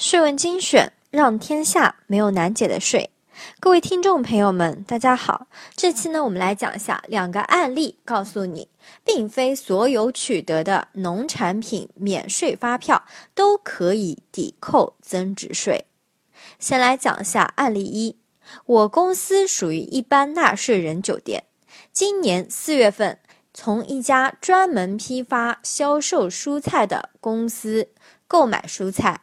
税问精选，让天下没有难解的税。各位听众朋友们，大家好。这期呢，我们来讲一下两个案例，告诉你，并非所有取得的农产品免税发票都可以抵扣增值税。先来讲一下案例一：我公司属于一般纳税人酒店，今年四月份从一家专门批发销售蔬菜的公司购买蔬菜。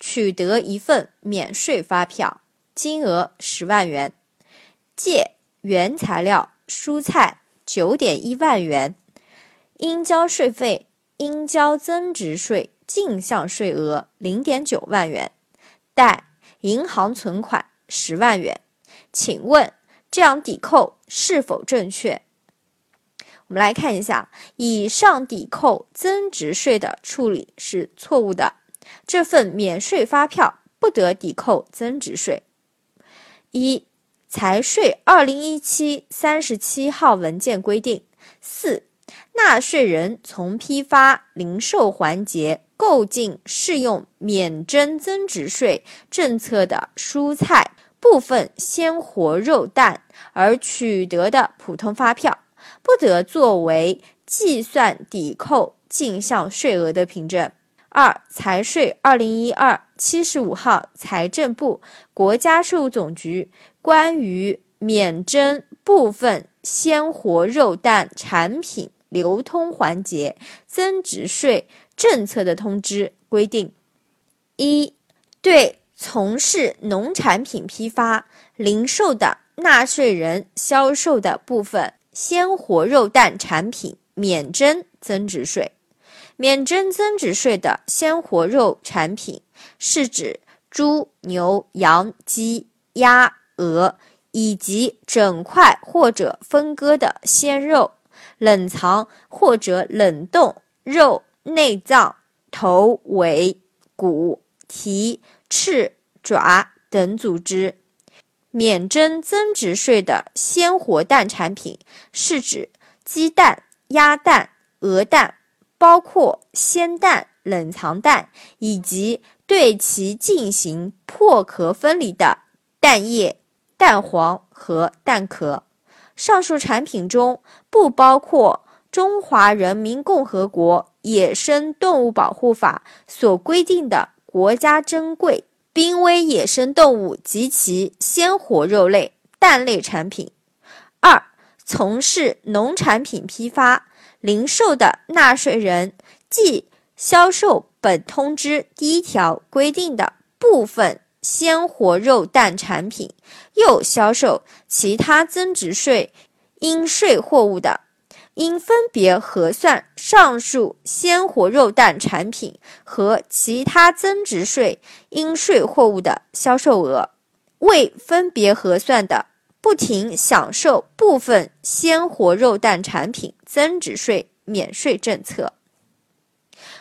取得一份免税发票，金额十万元，借原材料蔬菜九点一万元，应交税费应交增值税进项税额零点九万元，贷银行存款十万元，请问这样抵扣是否正确？我们来看一下，以上抵扣增值税的处理是错误的。这份免税发票不得抵扣增值税。一、财税二零一七三十七号文件规定，四、纳税人从批发、零售环节购进适用免征增值税政策的蔬菜、部分鲜活肉蛋而取得的普通发票，不得作为计算抵扣进项税额的凭证。二、财税二零一二七十五号财政部、国家税务总局关于免征部分鲜活肉蛋产品流通环节增值税政策的通知规定：一、对从事农产品批发、零售的纳税人销售的部分鲜活肉蛋产品免征增值税。免征增值税的鲜活肉产品，是指猪、牛、羊、鸡、鸭、鹅以及整块或者分割的鲜肉、冷藏或者冷冻肉、内脏、头、尾、骨、蹄、翅、爪等组织。免征增值税的鲜活蛋产品，是指鸡蛋、鸭蛋、鹅蛋。包括鲜蛋、冷藏蛋以及对其进行破壳分离的蛋液、蛋黄和蛋壳。上述产品中不包括《中华人民共和国野生动物保护法》所规定的国家珍贵濒危野生动物及其鲜活肉类、蛋类产品。从事农产品批发。零售的纳税人，即销售本通知第一条规定的部分鲜活肉蛋产品，又销售其他增值税应税货物的，应分别核算上述鲜活肉蛋产品和其他增值税应税货物的销售额，未分别核算的。不停享受部分鲜活肉蛋产品增值税免税政策。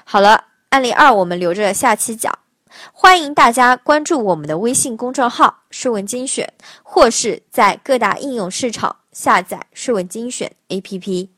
好了，案例二我们留着下期讲。欢迎大家关注我们的微信公众号“试问精选”，或是在各大应用市场下载“试问精选 ”APP。